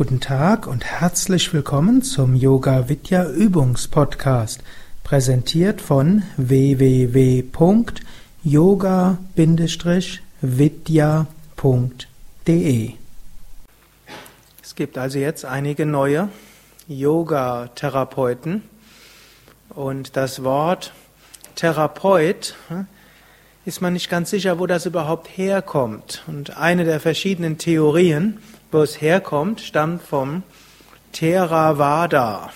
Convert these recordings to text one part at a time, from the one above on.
Guten Tag und herzlich willkommen zum Yoga Vidya Übungspodcast, präsentiert von www.yoga-vidya.de. Es gibt also jetzt einige neue Yoga-Therapeuten und das Wort Therapeut hm, ist man nicht ganz sicher, wo das überhaupt herkommt. Und eine der verschiedenen Theorien, wo es herkommt, stammt vom Theravada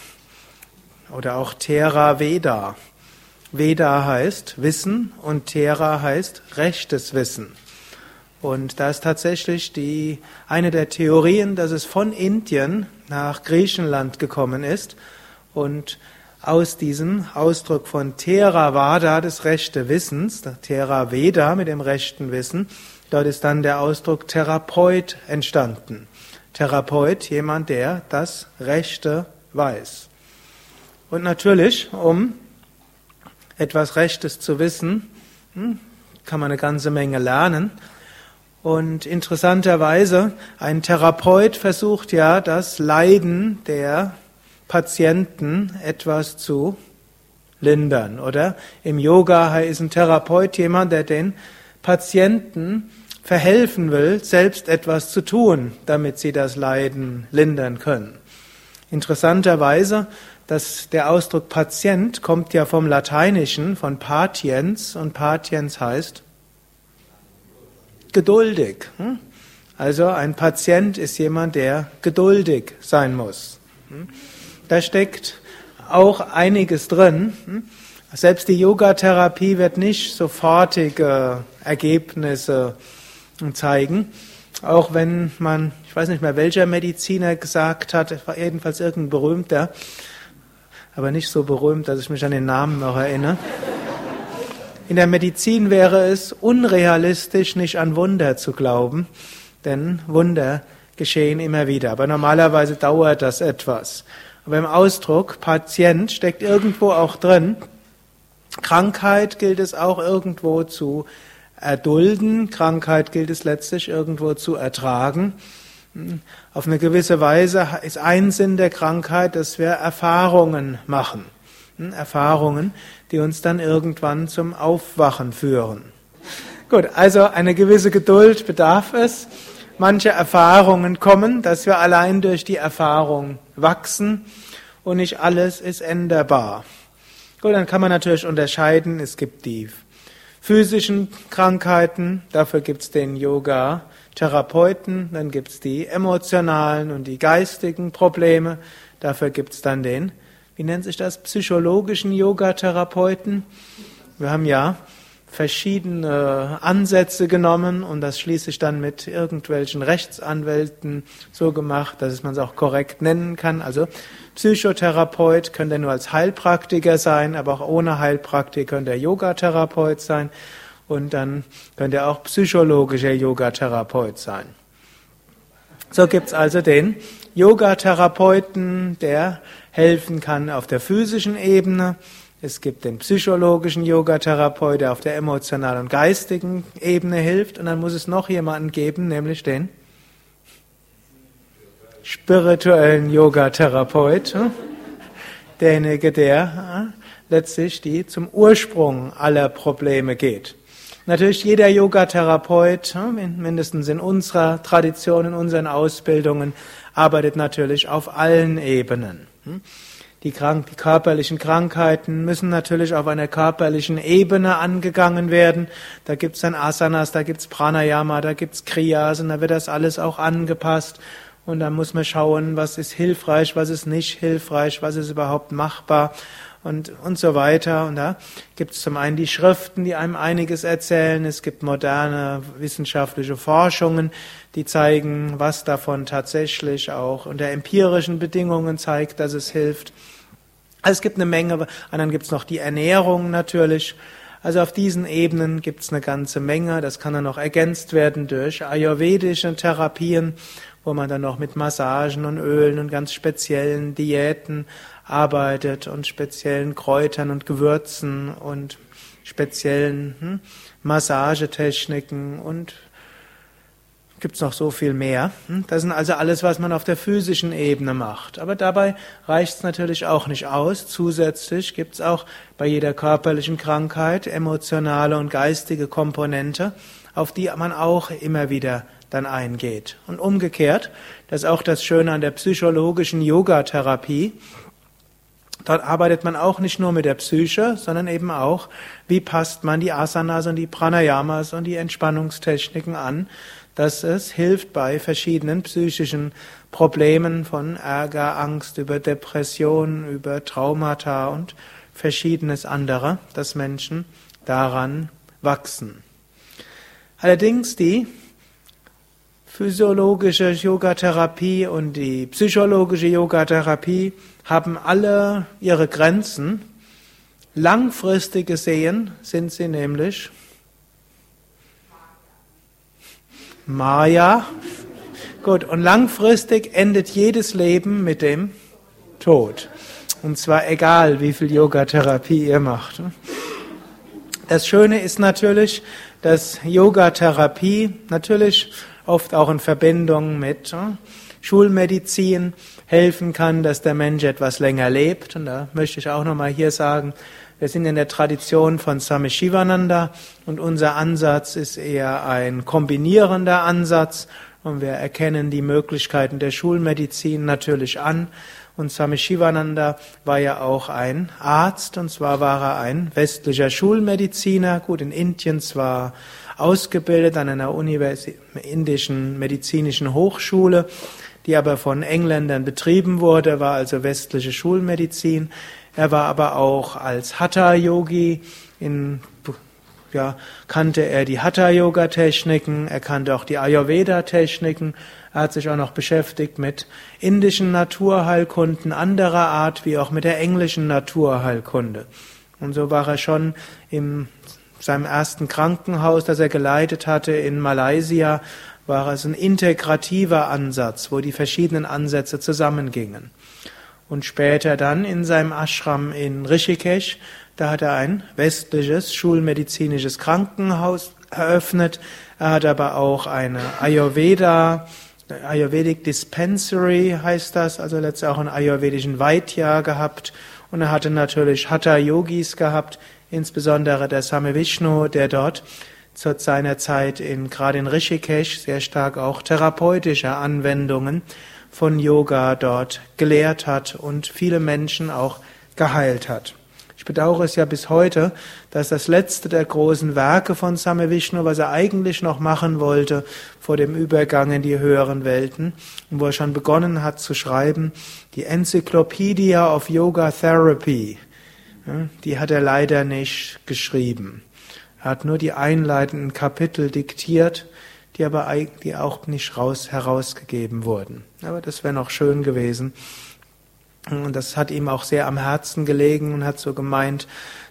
oder auch Theraveda. Veda heißt Wissen und Thera heißt rechtes Wissen. Und da ist tatsächlich die, eine der Theorien, dass es von Indien nach Griechenland gekommen ist und aus diesem Ausdruck von Theravada, des rechte Wissens, Theraveda mit dem rechten Wissen, dort ist dann der Ausdruck Therapeut entstanden. Therapeut, jemand, der das Rechte weiß. Und natürlich, um etwas Rechtes zu wissen, hm, kann man eine ganze Menge lernen. Und interessanterweise, ein Therapeut versucht ja, das Leiden der Patienten etwas zu lindern, oder? Im Yoga ist ein Therapeut jemand, der den Patienten verhelfen will, selbst etwas zu tun, damit sie das Leiden lindern können. Interessanterweise, dass der Ausdruck Patient kommt ja vom Lateinischen, von patiens, und patiens heißt geduldig. Hm? Also ein Patient ist jemand, der geduldig sein muss. Hm? Da steckt auch einiges drin. Hm? Selbst die Yogatherapie wird nicht sofortige Ergebnisse zeigen. Auch wenn man, ich weiß nicht mehr, welcher Mediziner gesagt hat, war jedenfalls irgendein berühmter, aber nicht so berühmt, dass ich mich an den Namen noch erinnere. In der Medizin wäre es unrealistisch, nicht an Wunder zu glauben, denn Wunder geschehen immer wieder. Aber normalerweise dauert das etwas. Aber im Ausdruck Patient steckt irgendwo auch drin, Krankheit gilt es auch irgendwo zu erdulden, Krankheit gilt es letztlich irgendwo zu ertragen. Auf eine gewisse Weise ist ein Sinn der Krankheit, dass wir Erfahrungen machen. Erfahrungen, die uns dann irgendwann zum Aufwachen führen. Gut, also eine gewisse Geduld bedarf es. Manche Erfahrungen kommen, dass wir allein durch die Erfahrung wachsen und nicht alles ist änderbar. Gut, dann kann man natürlich unterscheiden, es gibt die physischen Krankheiten, dafür gibt es den Yoga-Therapeuten, dann gibt es die emotionalen und die geistigen Probleme, dafür gibt es dann den, wie nennt sich das, psychologischen Yoga-Therapeuten. Wir haben ja verschiedene Ansätze genommen und das schließlich dann mit irgendwelchen Rechtsanwälten so gemacht, dass man es auch korrekt nennen kann. Also Psychotherapeut könnte nur als Heilpraktiker sein, aber auch ohne Heilpraktiker könnte er Yogatherapeut sein und dann könnte er auch psychologischer Yogatherapeut sein. So gibt's also den Yogatherapeuten, der helfen kann auf der physischen Ebene. Es gibt den psychologischen Yogatherapeut, der auf der emotionalen und geistigen Ebene hilft. Und dann muss es noch jemanden geben, nämlich den spirituellen Yogatherapeut. Hm? Derjenige, der äh, letztlich die zum Ursprung aller Probleme geht. Natürlich jeder Yogatherapeut, hm, mindestens in unserer Tradition, in unseren Ausbildungen, arbeitet natürlich auf allen Ebenen. Hm? Die, krank, die körperlichen Krankheiten müssen natürlich auf einer körperlichen Ebene angegangen werden. Da gibt's dann Asanas, da gibt's Pranayama, da gibt's Kriyas und da wird das alles auch angepasst. Und dann muss man schauen, was ist hilfreich, was ist nicht hilfreich, was ist überhaupt machbar und, und so weiter. Und da gibt es zum einen die Schriften, die einem einiges erzählen. Es gibt moderne wissenschaftliche Forschungen, die zeigen, was davon tatsächlich auch unter empirischen Bedingungen zeigt, dass es hilft. Also es gibt eine Menge, und dann gibt es noch die Ernährung natürlich. Also auf diesen Ebenen gibt es eine ganze Menge. Das kann dann noch ergänzt werden durch ayurvedische Therapien, wo man dann noch mit Massagen und Ölen und ganz speziellen Diäten arbeitet und speziellen Kräutern und Gewürzen und speziellen hm, Massagetechniken und Gibt es noch so viel mehr. Hm? Das sind also alles, was man auf der physischen Ebene macht. Aber dabei reicht es natürlich auch nicht aus. Zusätzlich gibt es auch bei jeder körperlichen Krankheit emotionale und geistige Komponente, auf die man auch immer wieder dann eingeht. Und umgekehrt, das ist auch das Schöne an der psychologischen Yoga-Therapie. Dort arbeitet man auch nicht nur mit der Psyche, sondern eben auch, wie passt man die Asanas und die Pranayamas und die Entspannungstechniken an, dass es hilft bei verschiedenen psychischen Problemen von Ärger, Angst, über Depression, über Traumata und verschiedenes andere, dass Menschen daran wachsen. Allerdings die physiologische Yogatherapie und die psychologische Yogatherapie haben alle ihre Grenzen. Langfristig gesehen sind sie nämlich Maya. Gut, und langfristig endet jedes Leben mit dem Tod. Und zwar egal, wie viel Yogatherapie ihr macht. Das Schöne ist natürlich, dass Yogatherapie natürlich oft auch in Verbindung mit Schulmedizin helfen kann, dass der Mensch etwas länger lebt. Und da möchte ich auch nochmal hier sagen, wir sind in der Tradition von Swami Shivananda und unser Ansatz ist eher ein kombinierender Ansatz und wir erkennen die Möglichkeiten der Schulmedizin natürlich an. Und Swami Shivananda war ja auch ein Arzt und zwar war er ein westlicher Schulmediziner, gut in Indien zwar ausgebildet an einer indischen medizinischen Hochschule, die aber von Engländern betrieben wurde, war also westliche Schulmedizin. Er war aber auch als Hatha-Yogi in ja, kannte er die Hatha-Yoga-Techniken, er kannte auch die Ayurveda-Techniken, er hat sich auch noch beschäftigt mit indischen Naturheilkunden anderer Art, wie auch mit der englischen Naturheilkunde. Und so war er schon im seinem ersten Krankenhaus, das er geleitet hatte in Malaysia, war es ein integrativer Ansatz, wo die verschiedenen Ansätze zusammengingen. Und später dann in seinem Ashram in Rishikesh, da hat er ein westliches schulmedizinisches Krankenhaus eröffnet. Er hat aber auch eine Ayurveda, Ayurvedic Dispensary heißt das, also letztlich auch einen ayurvedischen Vaidya gehabt. Und er hatte natürlich Hatha Yogis gehabt, insbesondere der Same Vishnu, der dort zu seiner Zeit in, gerade in Rishikesh sehr stark auch therapeutische Anwendungen von Yoga dort gelehrt hat und viele Menschen auch geheilt hat. Ich bedauere es ja bis heute, dass das letzte der großen Werke von Same Vishnu, was er eigentlich noch machen wollte vor dem Übergang in die höheren Welten, wo er schon begonnen hat zu schreiben, die Encyclopedia of Yoga Therapy, die hat er leider nicht geschrieben. Er hat nur die einleitenden Kapitel diktiert, die aber die auch nicht raus, herausgegeben wurden. Aber das wäre noch schön gewesen. Und das hat ihm auch sehr am Herzen gelegen und hat so gemeint,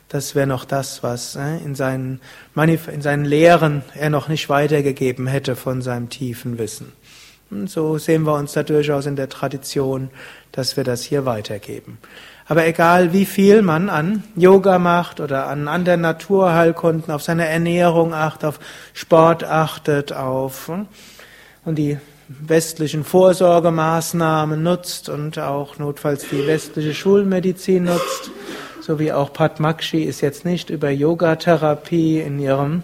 das wäre noch das, was äh, in seinen, in seinen Lehren er noch nicht weitergegeben hätte von seinem tiefen Wissen. Und so sehen wir uns da durchaus in der Tradition, dass wir das hier weitergeben. Aber egal wie viel man an Yoga macht oder an anderen Naturheilkunden, auf seine Ernährung achtet, auf Sport achtet, auf hm, und die westlichen Vorsorgemaßnahmen nutzt und auch notfalls die westliche Schulmedizin nutzt, so wie auch Padmakshi ist jetzt nicht über Yogatherapie in ihrem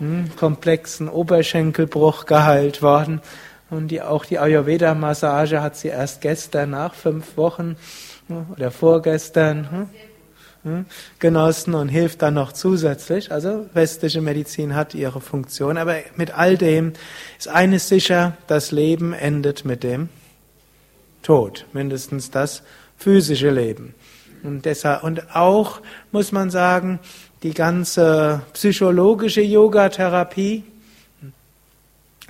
hm, komplexen Oberschenkelbruch geheilt worden. Und die, auch die Ayurveda-Massage hat sie erst gestern nach fünf Wochen oder vorgestern hm, hm, genossen und hilft dann noch zusätzlich. Also westliche Medizin hat ihre Funktion, aber mit all dem ist eines sicher, das Leben endet mit dem Tod, mindestens das physische Leben. Und, deshalb, und auch muss man sagen, die ganze psychologische Yoga-Therapie,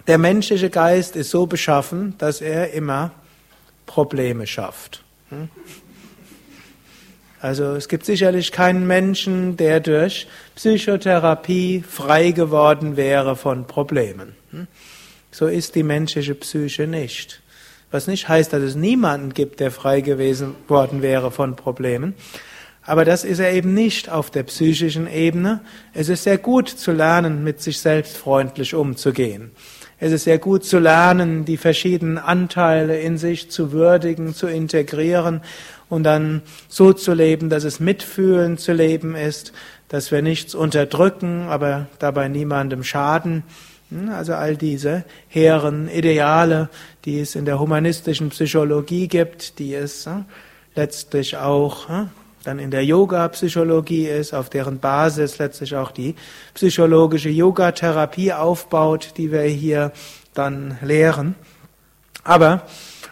der menschliche Geist ist so beschaffen, dass er immer Probleme schafft. Also es gibt sicherlich keinen Menschen, der durch Psychotherapie frei geworden wäre von Problemen. Hm? So ist die menschliche Psyche nicht. Was nicht heißt, dass es niemanden gibt, der frei gewesen worden wäre von Problemen. Aber das ist er eben nicht auf der psychischen Ebene. Es ist sehr gut zu lernen, mit sich selbst freundlich umzugehen. Es ist sehr gut zu lernen, die verschiedenen Anteile in sich zu würdigen, zu integrieren und dann so zu leben, dass es mitfühlend zu leben ist, dass wir nichts unterdrücken, aber dabei niemandem schaden. Hm, also all diese hehren Ideale, die es in der humanistischen Psychologie gibt, die es hm, letztlich auch hm, dann in der Yoga-Psychologie ist, auf deren Basis letztlich auch die psychologische Yoga-Therapie aufbaut, die wir hier dann lehren. Aber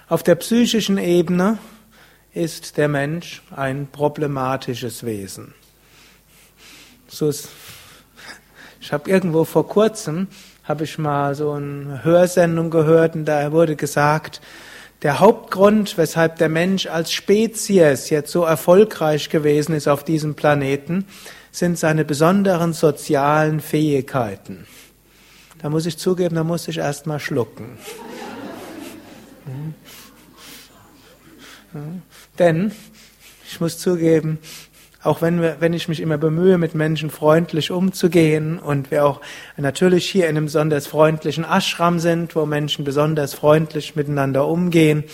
auf der psychischen Ebene ist der Mensch ein problematisches Wesen. So ist, ich habe irgendwo vor kurzem habe ich mal so eine Hörsendung gehört und da wurde gesagt, der Hauptgrund, weshalb der Mensch als Spezies jetzt so erfolgreich gewesen ist auf diesem Planeten, sind seine besonderen sozialen Fähigkeiten. Da muss ich zugeben, da muss ich erst mal schlucken. Denn ich muss zugeben, auch wenn, wir, wenn ich mich immer bemühe, mit Menschen freundlich umzugehen und wir auch natürlich hier in einem besonders freundlichen Ashram sind, wo Menschen besonders freundlich miteinander umgehen,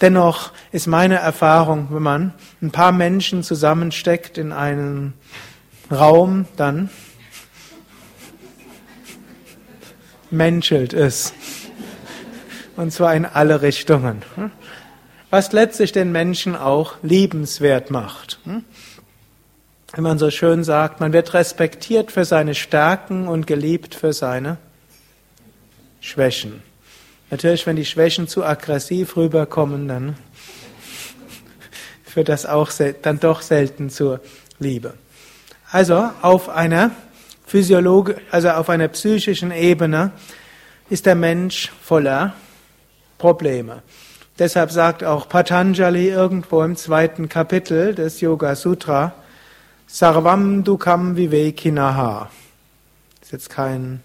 dennoch ist meine Erfahrung, wenn man ein paar Menschen zusammensteckt in einen Raum, dann menschelt es. Und zwar in alle Richtungen. Was letztlich den Menschen auch liebenswert macht wenn man so schön sagt, man wird respektiert für seine Stärken und geliebt für seine Schwächen. Natürlich, wenn die Schwächen zu aggressiv rüberkommen, dann führt das auch dann doch selten zur Liebe. Also auf einer Physiologe, also auf einer psychischen Ebene ist der Mensch voller Probleme. Deshalb sagt auch Patanjali irgendwo im zweiten Kapitel des Yoga Sutra, Sarvam Dukam Vivekinaha. Das ist jetzt kein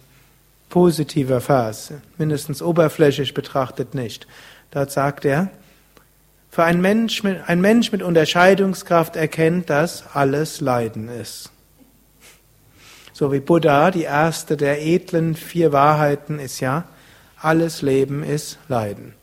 positiver Vers, mindestens oberflächlich betrachtet nicht. Dort sagt er, für ein Mensch, mit, ein Mensch mit Unterscheidungskraft erkennt, dass alles Leiden ist. So wie Buddha, die erste der edlen vier Wahrheiten ist ja, alles Leben ist Leiden.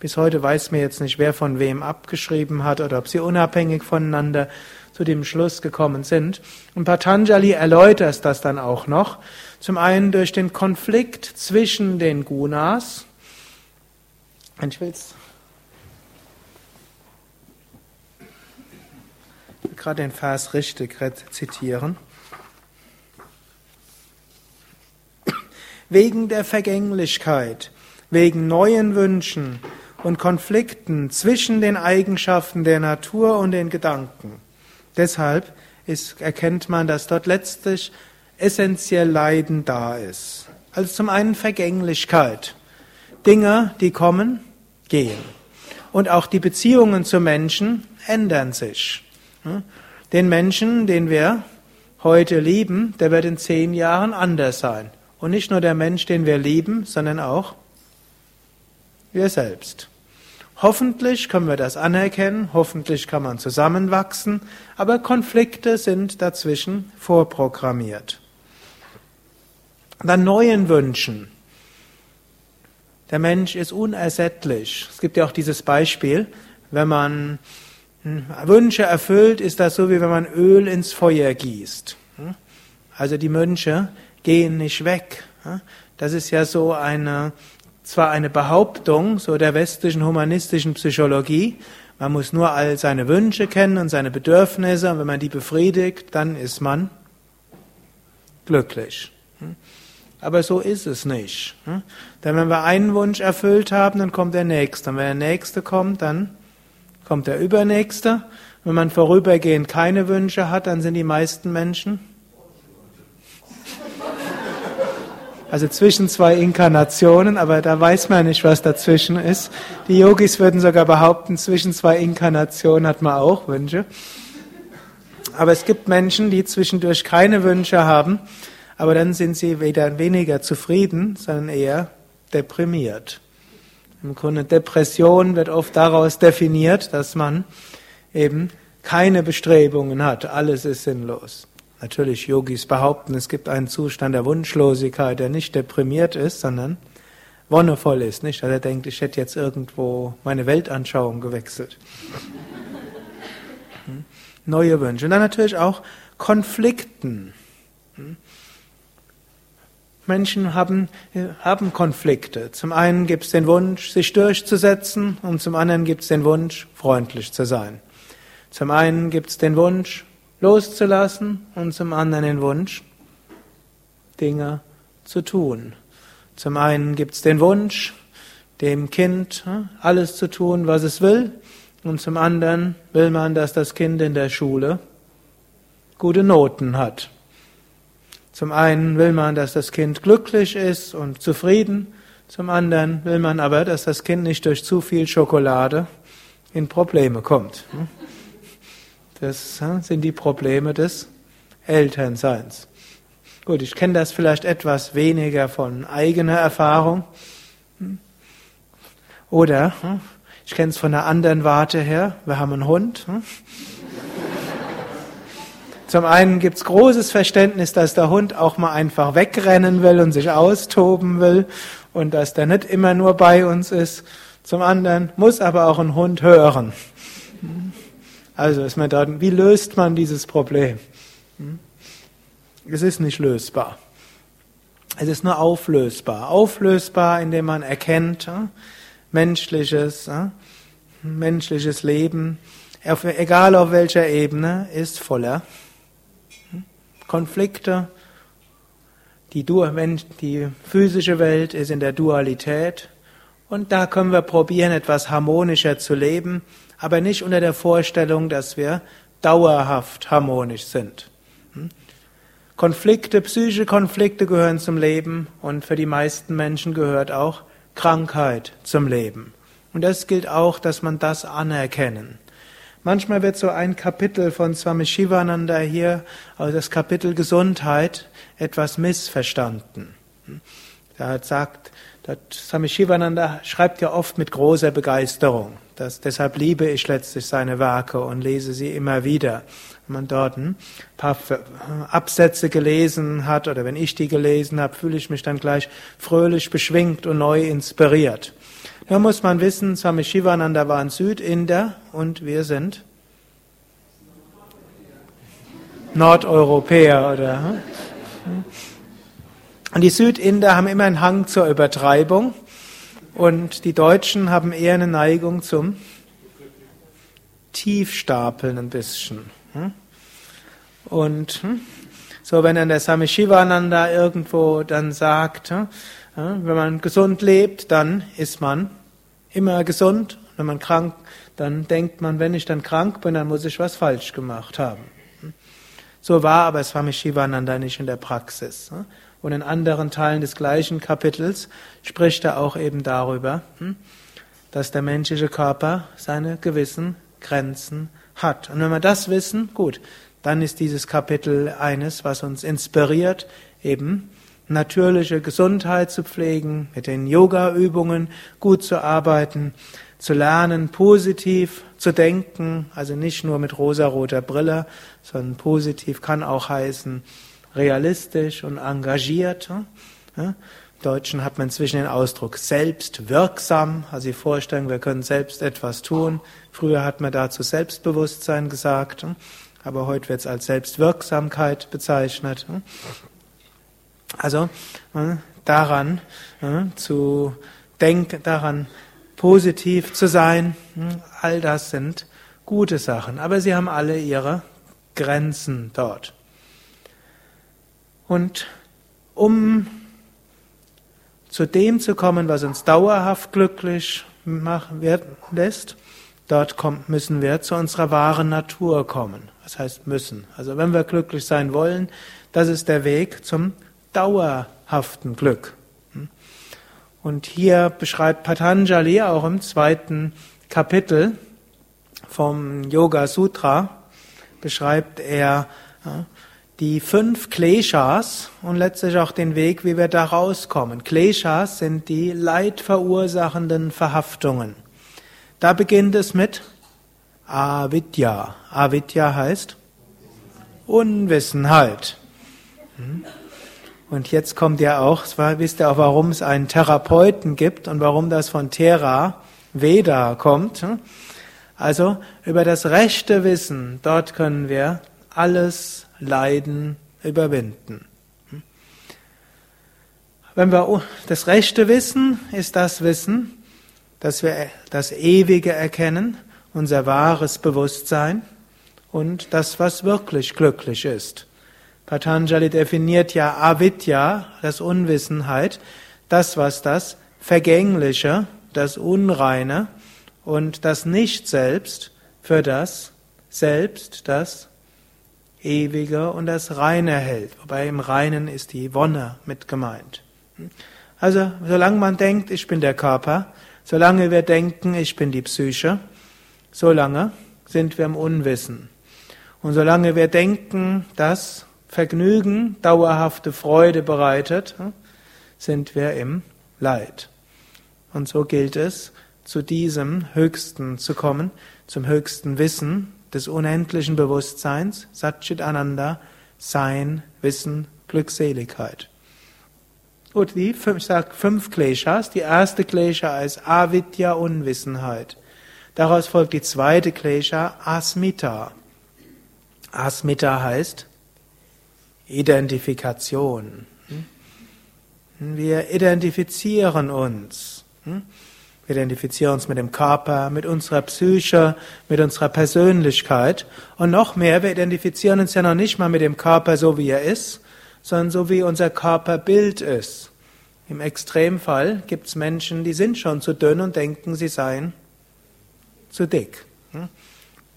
Bis heute weiß man jetzt nicht, wer von wem abgeschrieben hat oder ob sie unabhängig voneinander zu dem Schluss gekommen sind. Und Patanjali erläutert das dann auch noch. Zum einen durch den Konflikt zwischen den Gunas. Ich will gerade den Vers richtig zitieren. Wegen der Vergänglichkeit, wegen neuen Wünschen und Konflikten zwischen den Eigenschaften der Natur und den Gedanken Deshalb ist, erkennt man, dass dort letztlich essentiell Leiden da ist. Also zum einen Vergänglichkeit. Dinge, die kommen, gehen. Und auch die Beziehungen zu Menschen ändern sich. Den Menschen, den wir heute lieben, der wird in zehn Jahren anders sein. Und nicht nur der Mensch, den wir lieben, sondern auch wir selbst. Hoffentlich können wir das anerkennen, hoffentlich kann man zusammenwachsen, aber Konflikte sind dazwischen vorprogrammiert. Dann neuen Wünschen. Der Mensch ist unersättlich. Es gibt ja auch dieses Beispiel, wenn man hm, Wünsche erfüllt, ist das so, wie wenn man Öl ins Feuer gießt. Hm? Also die Mönche gehen nicht weg. Hm? Das ist ja so eine zwar eine Behauptung so der westlichen humanistischen Psychologie, man muss nur all seine Wünsche kennen und seine Bedürfnisse und wenn man die befriedigt, dann ist man glücklich. Hm? Aber so ist es nicht. Hm? Denn wenn wir einen Wunsch erfüllt haben, dann kommt der nächste. Und wenn der nächste kommt, dann kommt der übernächste. Wenn man vorübergehend keine Wünsche hat, dann sind die meisten Menschen Also zwischen zwei Inkarnationen, aber da weiß man nicht, was dazwischen ist. Die Yogis würden sogar behaupten, zwischen zwei Inkarnationen hat man auch Wünsche. Aber es gibt Menschen, die zwischendurch keine Wünsche haben, aber dann sind sie weder weniger zufrieden, sondern eher deprimiert. Im Grunde Depression wird oft daraus definiert, dass man eben keine Bestrebungen hat, alles ist sinnlos. Natürlich, Yogis behaupten, es gibt einen Zustand der Wunschlosigkeit, der nicht deprimiert ist, sondern wonnevoll ist, nicht? Dass er denkt, ich hätte jetzt irgendwo meine Weltanschauung gewechselt. Hm? Neue Wünsche. Und dann natürlich auch Konflikten. Hm? Menschen haben, haben Konflikte. Zum einen gibt es den Wunsch, sich durchzusetzen und zum anderen gibt es den Wunsch, freundlich zu sein. Zum einen gibt es den Wunsch, loszulassen und zum anderen den Wunsch, Dinge zu tun. Zum einen gibt es den Wunsch, dem Kind hm, alles zu tun, was es will, und zum anderen will man, dass das Kind in der Schule gute Noten hat. Zum einen will man, dass das Kind glücklich ist und zufrieden, zum anderen will man aber, dass das Kind nicht durch zu viel Schokolade in Probleme kommt. Das sind die Probleme des Elternseins. Gut, ich kenne das vielleicht etwas weniger von eigener Erfahrung. Oder ich kenne es von einer anderen Warte her. Wir haben einen Hund. Zum einen gibt es großes Verständnis, dass der Hund auch mal einfach wegrennen will und sich austoben will und dass der nicht immer nur bei uns ist. Zum anderen muss aber auch ein Hund hören. Also ist man dort, wie löst man dieses Problem? Es ist nicht lösbar. Es ist nur auflösbar. Auflösbar, indem man erkennt, menschliches, menschliches Leben, egal auf welcher Ebene, ist voller Konflikte. Die, die physische Welt ist in der Dualität und da können wir probieren, etwas harmonischer zu leben, aber nicht unter der Vorstellung, dass wir dauerhaft harmonisch sind. Hm? Konflikte, psychische Konflikte gehören zum Leben und für die meisten Menschen gehört auch Krankheit zum Leben. Und das gilt auch, dass man das anerkennen. Manchmal wird so ein Kapitel von Swami Shivananda hier, also das Kapitel Gesundheit, etwas missverstanden. Da sagt, Swami Shivananda schreibt ja oft mit großer Begeisterung. Das, deshalb liebe ich letztlich seine Werke und lese sie immer wieder. Wenn man dort ein paar Absätze gelesen hat oder wenn ich die gelesen habe, fühle ich mich dann gleich fröhlich beschwingt und neu inspiriert. Da muss man wissen, Swami Shivananda war ein Südinder und wir sind Nordeuropäer oder. Hm? Und die Südinder haben immer einen Hang zur Übertreibung und die Deutschen haben eher eine Neigung zum Tiefstapeln ein bisschen. Hm? Und hm? so, wenn dann der Swami Shivananda irgendwo dann sagt, wenn man gesund lebt, dann ist man immer gesund. Wenn man krank, dann denkt man, wenn ich dann krank bin, dann muss ich was falsch gemacht haben. So war aber Swami Shivananda nicht in der Praxis. Und in anderen Teilen des gleichen Kapitels spricht er auch eben darüber, hm, dass der menschliche Körper seine gewissen Grenzen hat. Und wenn wir das wissen, gut, dann ist dieses Kapitel eines, was uns inspiriert, eben natürliche Gesundheit zu pflegen, mit den Yoga-Übungen gut zu arbeiten, zu lernen, positiv zu denken, also nicht nur mit rosaroter Brille, sondern positiv kann auch heißen realistisch und engagiert. Im Deutschen hat man inzwischen den Ausdruck selbstwirksam, also die Vorstellung, wir können selbst etwas tun. Früher hat man dazu Selbstbewusstsein gesagt, aber heute wird es als Selbstwirksamkeit bezeichnet. Also daran zu denken, daran positiv zu sein, all das sind gute Sachen, aber sie haben alle ihre Grenzen dort. Und um zu dem zu kommen, was uns dauerhaft glücklich machen werden lässt, dort kommt, müssen wir zu unserer wahren Natur kommen. Was heißt müssen? Also wenn wir glücklich sein wollen, das ist der Weg zum dauerhaften Glück. Und hier beschreibt Patanjali auch im zweiten Kapitel vom Yoga Sutra, beschreibt er die fünf Kleshas und letztlich auch den Weg, wie wir da rauskommen. Kleshas sind die leidverursachenden Verhaftungen. Da beginnt es mit Avidya. Avidya heißt Unwissenheit. Hm? Und jetzt kommt ja auch, zwar wisst ihr auch, warum es einen Therapeuten gibt und warum das von Thera Veda kommt. Also über das rechte Wissen, dort können wir alles Leiden überwinden. Wenn wir das rechte Wissen ist das Wissen, dass wir das Ewige erkennen, unser wahres Bewusstsein und das, was wirklich glücklich ist. Patanjali definiert ja Avidya, das Unwissenheit, das, was das Vergängliche, das Unreine und das Nicht-Selbst für das Selbst, das Ewige und das Reine hält. Wobei im Reinen ist die Wonne mit gemeint. Also, solange man denkt, ich bin der Körper, solange wir denken, ich bin die Psyche, solange sind wir im Unwissen. Und solange wir denken, dass Vergnügen dauerhafte Freude bereitet, sind wir im Leid. Und so gilt es, zu diesem Höchsten zu kommen, zum höchsten Wissen des unendlichen Bewusstseins, Satchit Ananda, Sein, Wissen, Glückseligkeit. Und die, ich sage fünf Kleshas. Die erste Klesha ist Avidya, Unwissenheit. Daraus folgt die zweite Klesha, Asmita. Asmita heißt Identifikation. Wir identifizieren uns. Wir identifizieren uns mit dem Körper, mit unserer Psyche, mit unserer Persönlichkeit. Und noch mehr, wir identifizieren uns ja noch nicht mal mit dem Körper so, wie er ist, sondern so wie unser Körperbild ist. Im Extremfall gibt es Menschen, die sind schon zu dünn und denken, sie seien zu dick.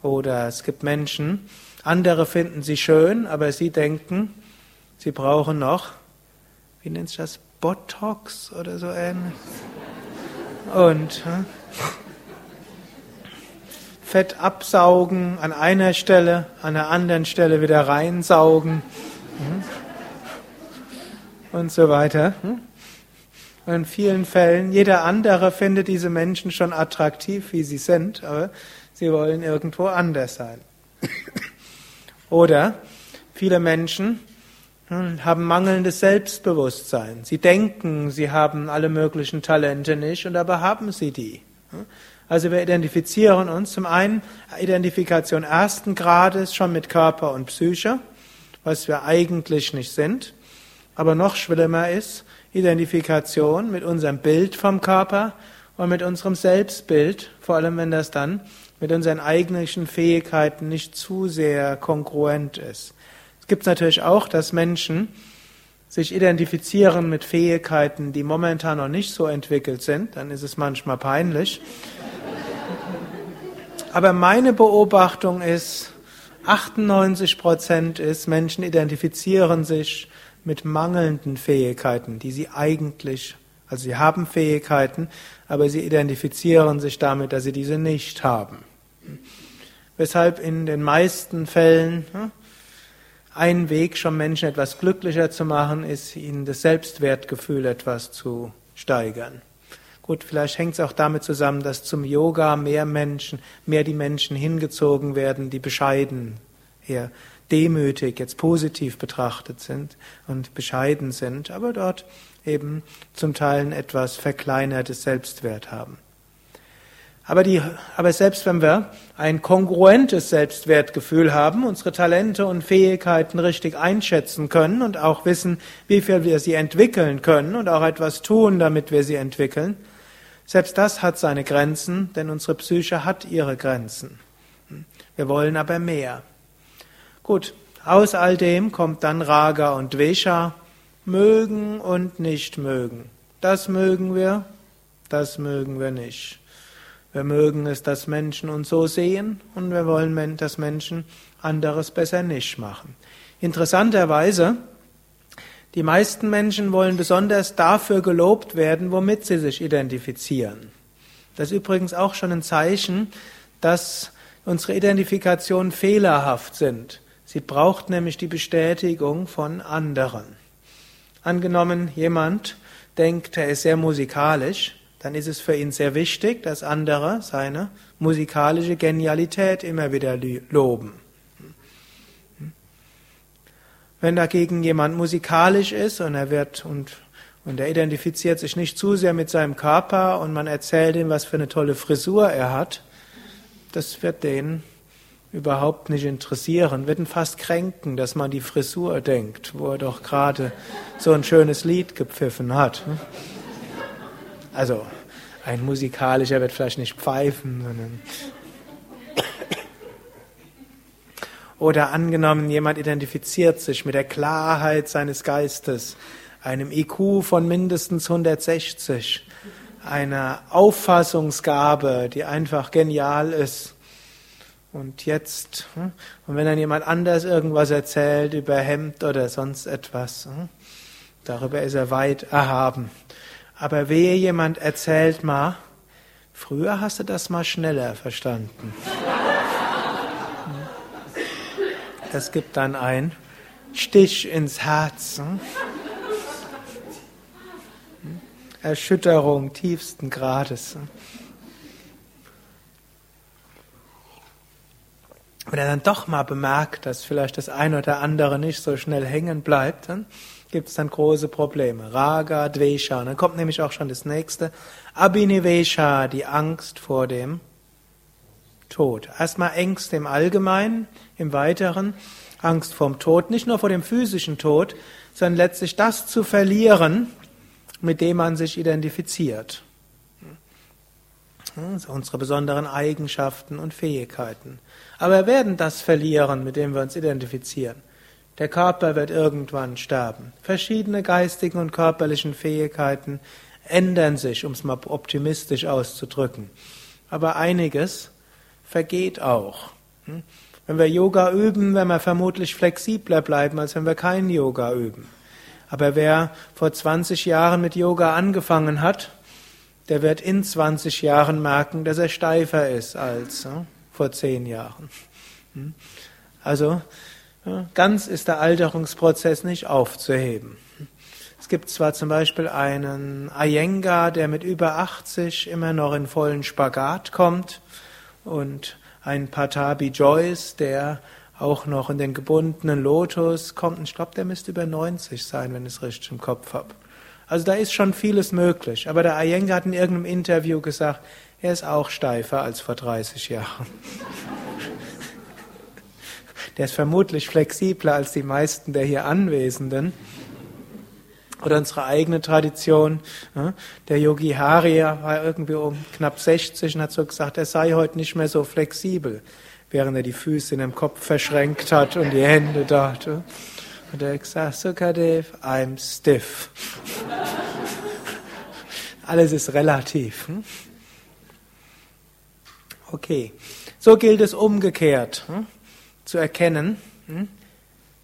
Oder es gibt Menschen, andere finden sie schön, aber sie denken, sie brauchen noch, wie nennt sich das, Botox oder so ähnlich. Und Fett absaugen an einer Stelle, an der anderen Stelle wieder reinsaugen und so weiter. Hm? Und in vielen Fällen, jeder andere findet diese Menschen schon attraktiv, wie sie sind, aber sie wollen irgendwo anders sein. Oder viele Menschen haben mangelndes Selbstbewusstsein. Sie denken, sie haben alle möglichen Talente nicht und aber haben sie die. Also wir identifizieren uns zum einen Identifikation ersten Grades schon mit Körper und Psyche, was wir eigentlich nicht sind. Aber noch schlimmer ist Identifikation mit unserem Bild vom Körper und mit unserem Selbstbild, vor allem wenn das dann mit unseren eigentlichen Fähigkeiten nicht zu sehr kongruent ist. Es gibt natürlich auch, dass Menschen sich identifizieren mit Fähigkeiten, die momentan noch nicht so entwickelt sind, dann ist es manchmal peinlich. Aber meine Beobachtung ist, 98 Prozent ist, Menschen identifizieren sich mit mangelnden Fähigkeiten, die sie eigentlich, also sie haben Fähigkeiten, aber sie identifizieren sich damit, dass sie diese nicht haben. Weshalb in den meisten Fällen hm, ein Weg, schon Menschen etwas glücklicher zu machen, ist, ihnen das Selbstwertgefühl etwas zu steigern. Gut, vielleicht hängt es auch damit zusammen, dass zum Yoga mehr Menschen, mehr die Menschen hingezogen werden, die bescheiden, eher demütig, jetzt positiv betrachtet sind und bescheiden sind, aber dort eben zum Teil ein etwas verkleinertes Selbstwert haben. Aber, die, aber selbst wenn wir ein kongruentes Selbstwertgefühl haben, unsere Talente und Fähigkeiten richtig einschätzen können und auch wissen, wie viel wir sie entwickeln können und auch etwas tun, damit wir sie entwickeln, selbst das hat seine Grenzen, denn unsere Psyche hat ihre Grenzen. Wir wollen aber mehr. Gut, aus all dem kommt dann Raga und Dvesha, mögen und nicht mögen. Das mögen wir, das mögen wir nicht. Wir mögen es, dass Menschen uns so sehen und wir wollen, dass Menschen anderes besser nicht machen. Interessanterweise, die meisten Menschen wollen besonders dafür gelobt werden, womit sie sich identifizieren. Das ist übrigens auch schon ein Zeichen, dass unsere Identifikationen fehlerhaft sind. Sie braucht nämlich die Bestätigung von anderen. Angenommen, jemand denkt, er ist sehr musikalisch, dann ist es für ihn sehr wichtig, dass andere seine musikalische Genialität immer wieder loben. Wenn dagegen jemand musikalisch ist und er wird und und er identifiziert sich nicht zu sehr mit seinem Körper und man erzählt ihm, was für eine tolle Frisur er hat, das wird den überhaupt nicht interessieren, wird ihn fast kränken, dass man die Frisur denkt, wo er doch gerade so ein schönes Lied gepfiffen hat. Also ein musikalischer wird vielleicht nicht pfeifen, sondern oder angenommen, jemand identifiziert sich mit der Klarheit seines Geistes, einem IQ von mindestens 160, einer Auffassungsgabe, die einfach genial ist. Und jetzt, hm, und wenn dann jemand anders irgendwas erzählt über Hemd oder sonst etwas, hm, darüber ist er weit erhaben. Aber wehe jemand erzählt mal, früher hast du das mal schneller verstanden. Das gibt dann ein Stich ins Herz. Hm. Erschütterung tiefsten Grades. Wenn er dann doch mal bemerkt, dass vielleicht das eine oder andere nicht so schnell hängen bleibt, dann gibt es dann große Probleme. Raga, Dvesha. Dann kommt nämlich auch schon das nächste. Abhinivesha, die Angst vor dem Tod. Erstmal Ängste im Allgemeinen, im Weiteren Angst vorm Tod, nicht nur vor dem physischen Tod, sondern letztlich das zu verlieren, mit dem man sich identifiziert. Also unsere besonderen Eigenschaften und Fähigkeiten. Aber wir werden das verlieren, mit dem wir uns identifizieren. Der Körper wird irgendwann sterben. Verschiedene geistigen und körperlichen Fähigkeiten ändern sich, um es mal optimistisch auszudrücken. Aber einiges vergeht auch. Wenn wir Yoga üben, werden wir vermutlich flexibler bleiben, als wenn wir kein Yoga üben. Aber wer vor 20 Jahren mit Yoga angefangen hat, der wird in 20 Jahren merken, dass er steifer ist als ja, vor 10 Jahren. Hm? Also ganz ist der Alterungsprozess nicht aufzuheben. Es gibt zwar zum Beispiel einen Iyengar, der mit über 80 immer noch in vollen Spagat kommt und einen Patabi Joyce, der auch noch in den gebundenen Lotus kommt. Ich glaube, der müsste über 90 sein, wenn ich es richtig im Kopf habe. Also da ist schon vieles möglich. Aber der Iyengar hat in irgendeinem Interview gesagt, er ist auch steifer als vor 30 Jahren. Der ist vermutlich flexibler als die meisten der hier Anwesenden. Oder unsere eigene Tradition. Der Yogi Hari war irgendwie um knapp 60 und hat so gesagt, er sei heute nicht mehr so flexibel während er die Füße in dem Kopf verschränkt hat und die Hände dort. Und er gesagt, Sukadev, I'm stiff. Alles ist relativ. Hm? Okay, so gilt es umgekehrt hm? Zu erkennen, hm?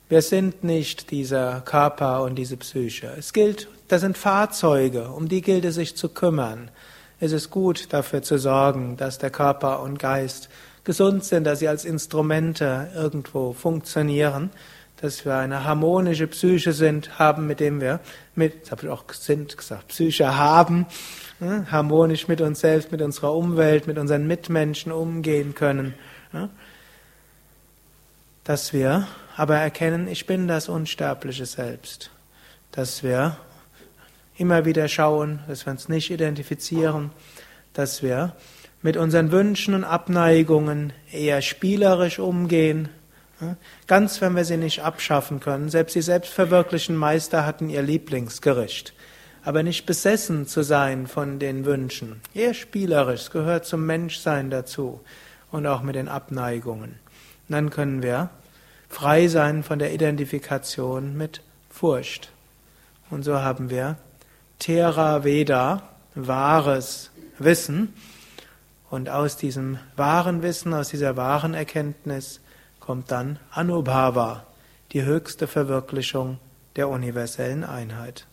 wir sind nicht dieser Körper und diese Psyche. Es gilt, das sind Fahrzeuge, um die gilt es sich zu kümmern. Es ist gut dafür zu sorgen, dass der Körper und Geist gesund sind, dass sie als Instrumente irgendwo funktionieren, dass wir eine harmonische Psyche sind, haben, mit dem wir, mit, das habe ich auch sind gesagt, Psyche haben, ne, harmonisch mit uns selbst, mit unserer Umwelt, mit unseren Mitmenschen umgehen können. Ne, dass wir aber erkennen, ich bin das unsterbliche Selbst. Dass wir immer wieder schauen, dass wir uns nicht identifizieren, dass wir mit unseren Wünschen und Abneigungen eher spielerisch umgehen, ganz wenn wir sie nicht abschaffen können. Selbst die selbstverwirklichen Meister hatten ihr Lieblingsgericht. Aber nicht besessen zu sein von den Wünschen. Eher spielerisch, gehört zum Menschsein dazu und auch mit den Abneigungen. Dann können wir frei sein von der Identifikation mit Furcht. Und so haben wir Thera Veda, wahres Wissen, und aus diesem wahren Wissen, aus dieser wahren Erkenntnis kommt dann Anubhava, die höchste Verwirklichung der universellen Einheit.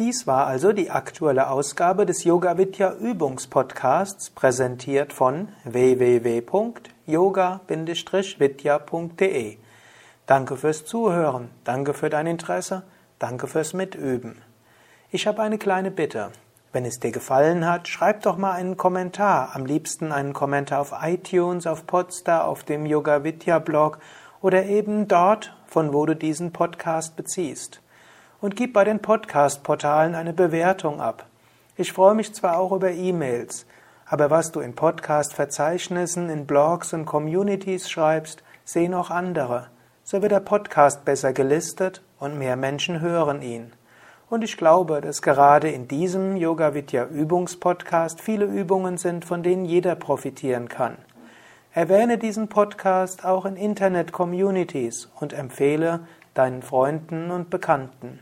Dies war also die aktuelle Ausgabe des Yoga Vidya Übungspodcasts, präsentiert von www.yoga-vidya.de. Danke fürs Zuhören, danke für dein Interesse, danke fürs Mitüben. Ich habe eine kleine Bitte. Wenn es dir gefallen hat, schreib doch mal einen Kommentar. Am liebsten einen Kommentar auf iTunes, auf Podstar, auf dem Yoga Vidya Blog oder eben dort, von wo du diesen Podcast beziehst. Und gib bei den Podcast-Portalen eine Bewertung ab. Ich freue mich zwar auch über E-Mails, aber was du in Podcast-Verzeichnissen, in Blogs und Communities schreibst, sehen auch andere. So wird der Podcast besser gelistet und mehr Menschen hören ihn. Und ich glaube, dass gerade in diesem Yoga Vidya Übungspodcast viele Übungen sind, von denen jeder profitieren kann. Erwähne diesen Podcast auch in Internet-Communities und empfehle deinen Freunden und Bekannten.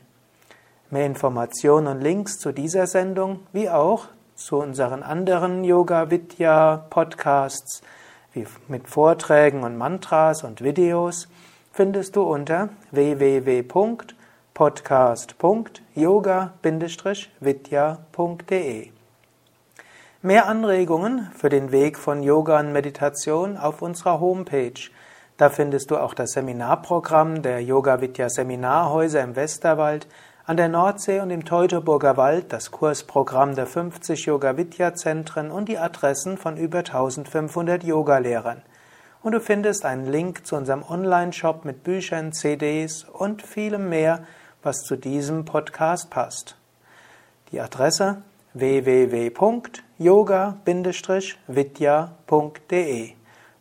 Mehr Informationen und Links zu dieser Sendung, wie auch zu unseren anderen Yoga Vidya Podcasts, wie mit Vorträgen und Mantras und Videos, findest du unter www podcast.yoga-vidya.de. Mehr Anregungen für den Weg von Yoga und Meditation auf unserer Homepage. Da findest du auch das Seminarprogramm der Yoga Vidya Seminarhäuser im Westerwald, an der Nordsee und im Teutoburger Wald, das Kursprogramm der 50 Yoga Vidya Zentren und die Adressen von über 1500 Yogalehrern. Und du findest einen Link zu unserem Online-Shop mit Büchern, CDs und vielem mehr, was zu diesem Podcast passt. Die Adresse www.yoga-vidya.de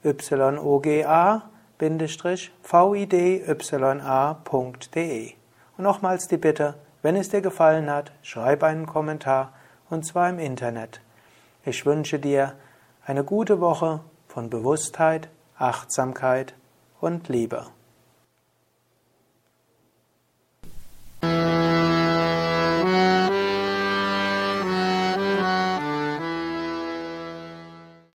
yoga-vidya.de Und nochmals die Bitte, wenn es dir gefallen hat, schreib einen Kommentar und zwar im Internet. Ich wünsche dir eine gute Woche von Bewusstheit, Achtsamkeit und Liebe.